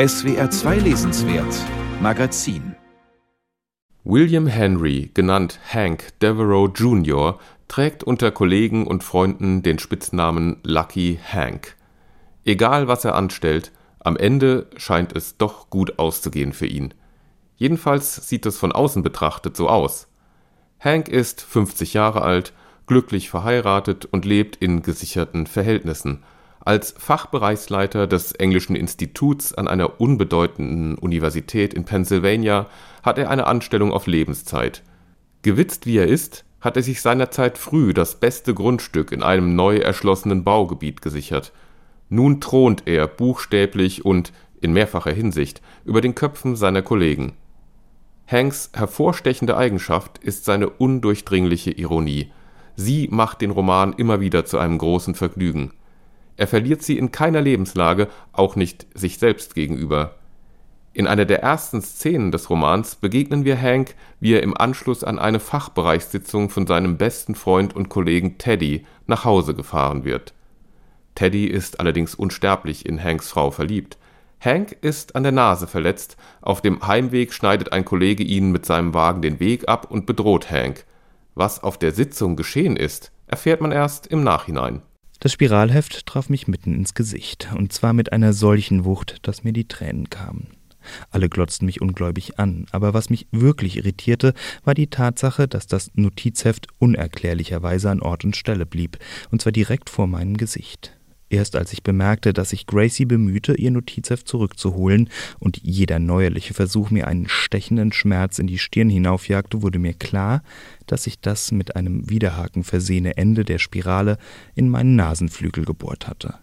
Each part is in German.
SWR 2 Lesenswert Magazin William Henry, genannt Hank Devereaux Jr., trägt unter Kollegen und Freunden den Spitznamen Lucky Hank. Egal was er anstellt, am Ende scheint es doch gut auszugehen für ihn. Jedenfalls sieht es von außen betrachtet so aus. Hank ist 50 Jahre alt, glücklich verheiratet und lebt in gesicherten Verhältnissen – als Fachbereichsleiter des Englischen Instituts an einer unbedeutenden Universität in Pennsylvania hat er eine Anstellung auf Lebenszeit. Gewitzt wie er ist, hat er sich seinerzeit früh das beste Grundstück in einem neu erschlossenen Baugebiet gesichert. Nun thront er buchstäblich und in mehrfacher Hinsicht über den Köpfen seiner Kollegen. Hanks hervorstechende Eigenschaft ist seine undurchdringliche Ironie. Sie macht den Roman immer wieder zu einem großen Vergnügen er verliert sie in keiner Lebenslage, auch nicht sich selbst gegenüber. In einer der ersten Szenen des Romans begegnen wir Hank, wie er im Anschluss an eine Fachbereichssitzung von seinem besten Freund und Kollegen Teddy nach Hause gefahren wird. Teddy ist allerdings unsterblich in Hanks Frau verliebt. Hank ist an der Nase verletzt, auf dem Heimweg schneidet ein Kollege ihnen mit seinem Wagen den Weg ab und bedroht Hank. Was auf der Sitzung geschehen ist, erfährt man erst im Nachhinein. Das Spiralheft traf mich mitten ins Gesicht, und zwar mit einer solchen Wucht, dass mir die Tränen kamen. Alle glotzten mich ungläubig an, aber was mich wirklich irritierte, war die Tatsache, dass das Notizheft unerklärlicherweise an Ort und Stelle blieb, und zwar direkt vor meinem Gesicht. Erst als ich bemerkte, dass sich Gracie bemühte, ihr Notizheft zurückzuholen und jeder neuerliche Versuch mir einen stechenden Schmerz in die Stirn hinaufjagte, wurde mir klar, dass ich das mit einem Widerhaken versehene Ende der Spirale in meinen Nasenflügel gebohrt hatte.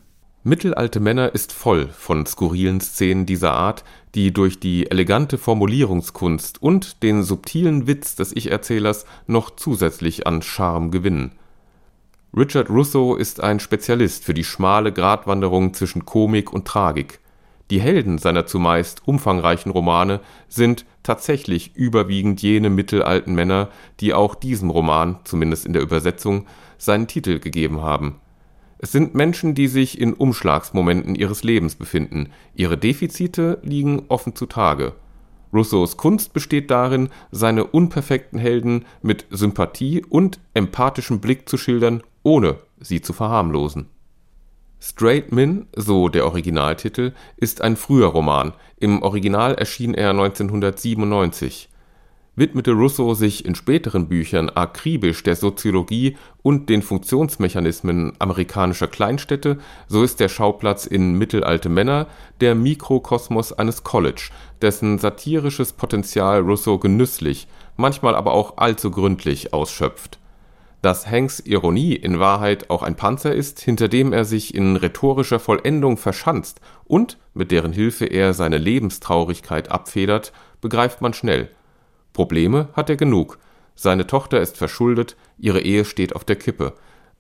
Mittelalte Männer ist voll von skurrilen Szenen dieser Art, die durch die elegante Formulierungskunst und den subtilen Witz des Ich-Erzählers noch zusätzlich an Charme gewinnen Richard Russo ist ein Spezialist für die schmale Gratwanderung zwischen Komik und Tragik. Die Helden seiner zumeist umfangreichen Romane sind tatsächlich überwiegend jene mittelalten Männer, die auch diesem Roman, zumindest in der Übersetzung, seinen Titel gegeben haben. Es sind Menschen, die sich in Umschlagsmomenten ihres Lebens befinden, ihre Defizite liegen offen zutage Rousseaus Kunst besteht darin, seine unperfekten Helden mit Sympathie und empathischem Blick zu schildern, ohne sie zu verharmlosen. Straight Men, so der Originaltitel, ist ein früher Roman, im Original erschien er 1997 widmete Rousseau sich in späteren Büchern akribisch der Soziologie und den Funktionsmechanismen amerikanischer Kleinstädte, so ist der Schauplatz in Mittelalte Männer der Mikrokosmos eines College, dessen satirisches Potenzial Rousseau genüsslich, manchmal aber auch allzu gründlich ausschöpft. Dass Hanks Ironie in Wahrheit auch ein Panzer ist, hinter dem er sich in rhetorischer Vollendung verschanzt und mit deren Hilfe er seine Lebenstraurigkeit abfedert, begreift man schnell Probleme hat er genug. Seine Tochter ist verschuldet, ihre Ehe steht auf der Kippe.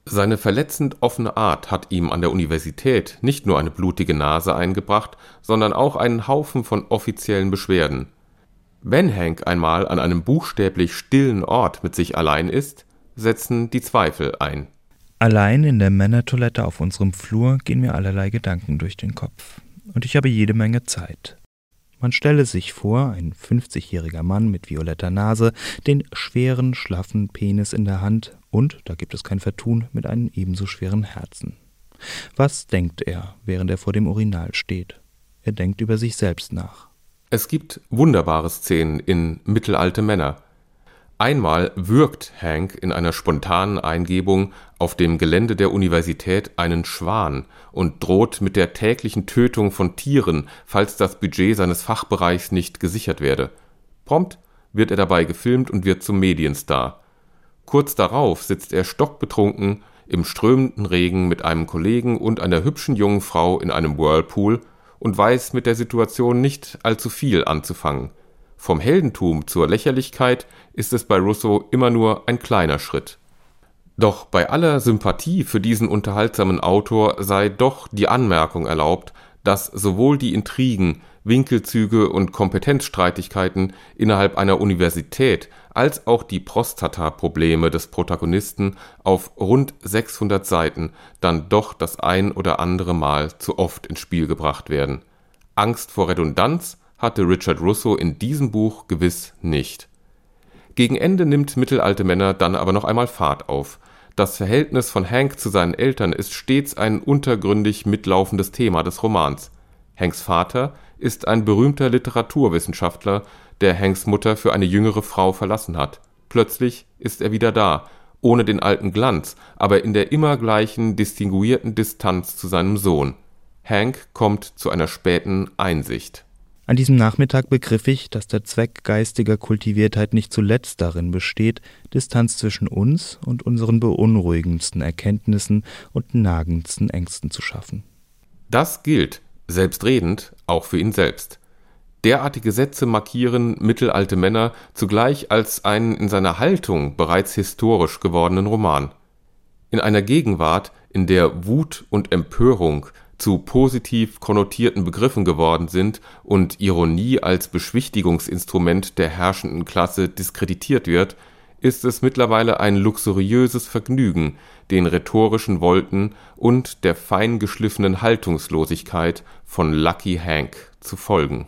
Seine verletzend offene Art hat ihm an der Universität nicht nur eine blutige Nase eingebracht, sondern auch einen Haufen von offiziellen Beschwerden. Wenn Hank einmal an einem buchstäblich stillen Ort mit sich allein ist, setzen die Zweifel ein. Allein in der Männertoilette auf unserem Flur gehen mir allerlei Gedanken durch den Kopf. Und ich habe jede Menge Zeit. Man stelle sich vor, ein 50-jähriger Mann mit violetter Nase, den schweren, schlaffen Penis in der Hand und, da gibt es kein Vertun, mit einem ebenso schweren Herzen. Was denkt er, während er vor dem Urinal steht? Er denkt über sich selbst nach. Es gibt wunderbare Szenen in Mittelalte Männer, Einmal würgt Hank in einer spontanen Eingebung auf dem Gelände der Universität einen Schwan und droht mit der täglichen Tötung von Tieren, falls das Budget seines Fachbereichs nicht gesichert werde. Prompt wird er dabei gefilmt und wird zum Medienstar. Kurz darauf sitzt er stockbetrunken im strömenden Regen mit einem Kollegen und einer hübschen jungen Frau in einem Whirlpool und weiß mit der Situation nicht allzu viel anzufangen vom Heldentum zur Lächerlichkeit ist es bei Rousseau immer nur ein kleiner Schritt. Doch bei aller Sympathie für diesen unterhaltsamen Autor sei doch die Anmerkung erlaubt, dass sowohl die Intrigen, Winkelzüge und Kompetenzstreitigkeiten innerhalb einer Universität als auch die Prostata-Probleme des Protagonisten auf rund 600 Seiten dann doch das ein oder andere Mal zu oft ins Spiel gebracht werden Angst vor Redundanz hatte Richard Russo in diesem Buch gewiss nicht. Gegen Ende nimmt Mittelalte Männer dann aber noch einmal Fahrt auf. Das Verhältnis von Hank zu seinen Eltern ist stets ein untergründig mitlaufendes Thema des Romans. Hanks Vater ist ein berühmter Literaturwissenschaftler, der Hanks Mutter für eine jüngere Frau verlassen hat. Plötzlich ist er wieder da, ohne den alten Glanz, aber in der immer gleichen distinguierten Distanz zu seinem Sohn. Hank kommt zu einer späten Einsicht. An diesem Nachmittag begriff ich, dass der Zweck geistiger Kultiviertheit nicht zuletzt darin besteht, Distanz zwischen uns und unseren beunruhigendsten Erkenntnissen und nagendsten Ängsten zu schaffen. Das gilt, selbstredend, auch für ihn selbst. Derartige Sätze markieren mittelalte Männer zugleich als einen in seiner Haltung bereits historisch gewordenen Roman. In einer Gegenwart, in der Wut und Empörung zu positiv konnotierten Begriffen geworden sind und Ironie als Beschwichtigungsinstrument der herrschenden Klasse diskreditiert wird, ist es mittlerweile ein luxuriöses Vergnügen, den rhetorischen Wolken und der fein geschliffenen Haltungslosigkeit von Lucky Hank zu folgen